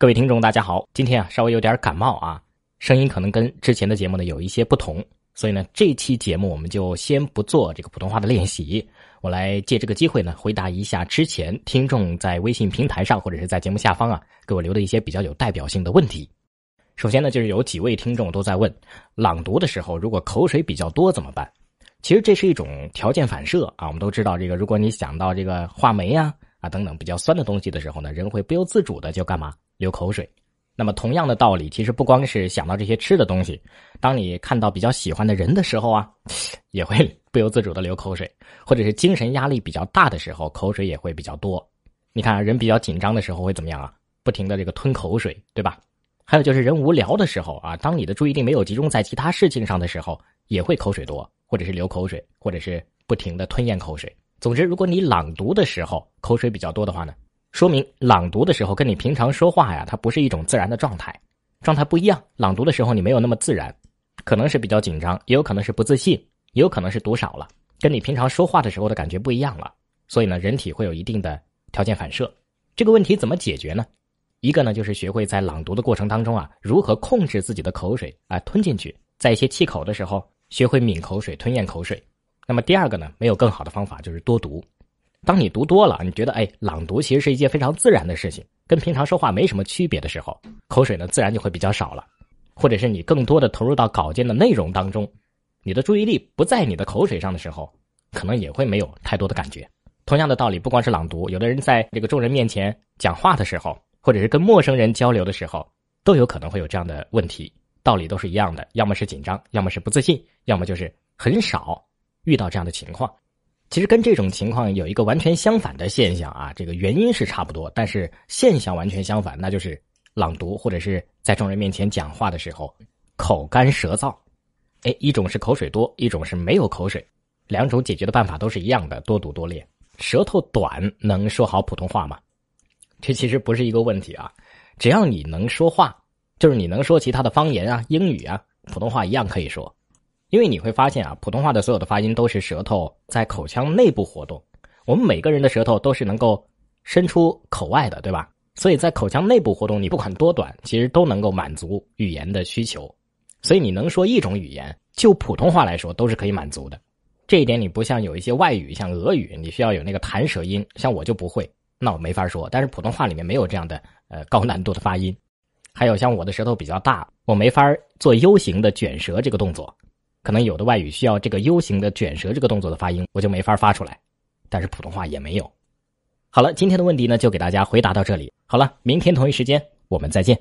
各位听众，大家好，今天啊稍微有点感冒啊，声音可能跟之前的节目呢有一些不同，所以呢这期节目我们就先不做这个普通话的练习，我来借这个机会呢回答一下之前听众在微信平台上或者是在节目下方啊给我留的一些比较有代表性的问题。首先呢就是有几位听众都在问，朗读的时候如果口水比较多怎么办？其实这是一种条件反射啊，我们都知道这个，如果你想到这个话梅呀啊等等比较酸的东西的时候呢，人会不由自主的就干嘛？流口水，那么同样的道理，其实不光是想到这些吃的东西，当你看到比较喜欢的人的时候啊，也会不由自主的流口水，或者是精神压力比较大的时候，口水也会比较多。你看，人比较紧张的时候会怎么样啊？不停的这个吞口水，对吧？还有就是人无聊的时候啊，当你的注意力没有集中在其他事情上的时候，也会口水多，或者是流口水，或者是不停的吞咽口水。总之，如果你朗读的时候口水比较多的话呢？说明朗读的时候跟你平常说话呀，它不是一种自然的状态，状态不一样。朗读的时候你没有那么自然，可能是比较紧张，也有可能是不自信，也有可能是读少了，跟你平常说话的时候的感觉不一样了。所以呢，人体会有一定的条件反射。这个问题怎么解决呢？一个呢，就是学会在朗读的过程当中啊，如何控制自己的口水啊吞进去，在一些气口的时候学会抿口水、吞咽口水。那么第二个呢，没有更好的方法，就是多读。当你读多了，你觉得哎，朗读其实是一件非常自然的事情，跟平常说话没什么区别的时候，口水呢自然就会比较少了，或者是你更多的投入到稿件的内容当中，你的注意力不在你的口水上的时候，可能也会没有太多的感觉。同样的道理，不光是朗读，有的人在这个众人面前讲话的时候，或者是跟陌生人交流的时候，都有可能会有这样的问题。道理都是一样的，要么是紧张，要么是不自信，要么就是很少遇到这样的情况。其实跟这种情况有一个完全相反的现象啊，这个原因是差不多，但是现象完全相反，那就是朗读或者是在众人面前讲话的时候口干舌燥。哎，一种是口水多，一种是没有口水，两种解决的办法都是一样的，多读多练。舌头短能说好普通话吗？这其实不是一个问题啊，只要你能说话，就是你能说其他的方言啊、英语啊，普通话一样可以说。因为你会发现啊，普通话的所有的发音都是舌头在口腔内部活动。我们每个人的舌头都是能够伸出口外的，对吧？所以在口腔内部活动，你不管多短，其实都能够满足语言的需求。所以你能说一种语言，就普通话来说都是可以满足的。这一点你不像有一些外语，像俄语，你需要有那个弹舌音，像我就不会，那我没法说。但是普通话里面没有这样的呃高难度的发音。还有像我的舌头比较大，我没法做 U 型的卷舌这个动作。可能有的外语需要这个 U 型的卷舌这个动作的发音，我就没法发出来，但是普通话也没有。好了，今天的问题呢，就给大家回答到这里。好了，明天同一时间我们再见。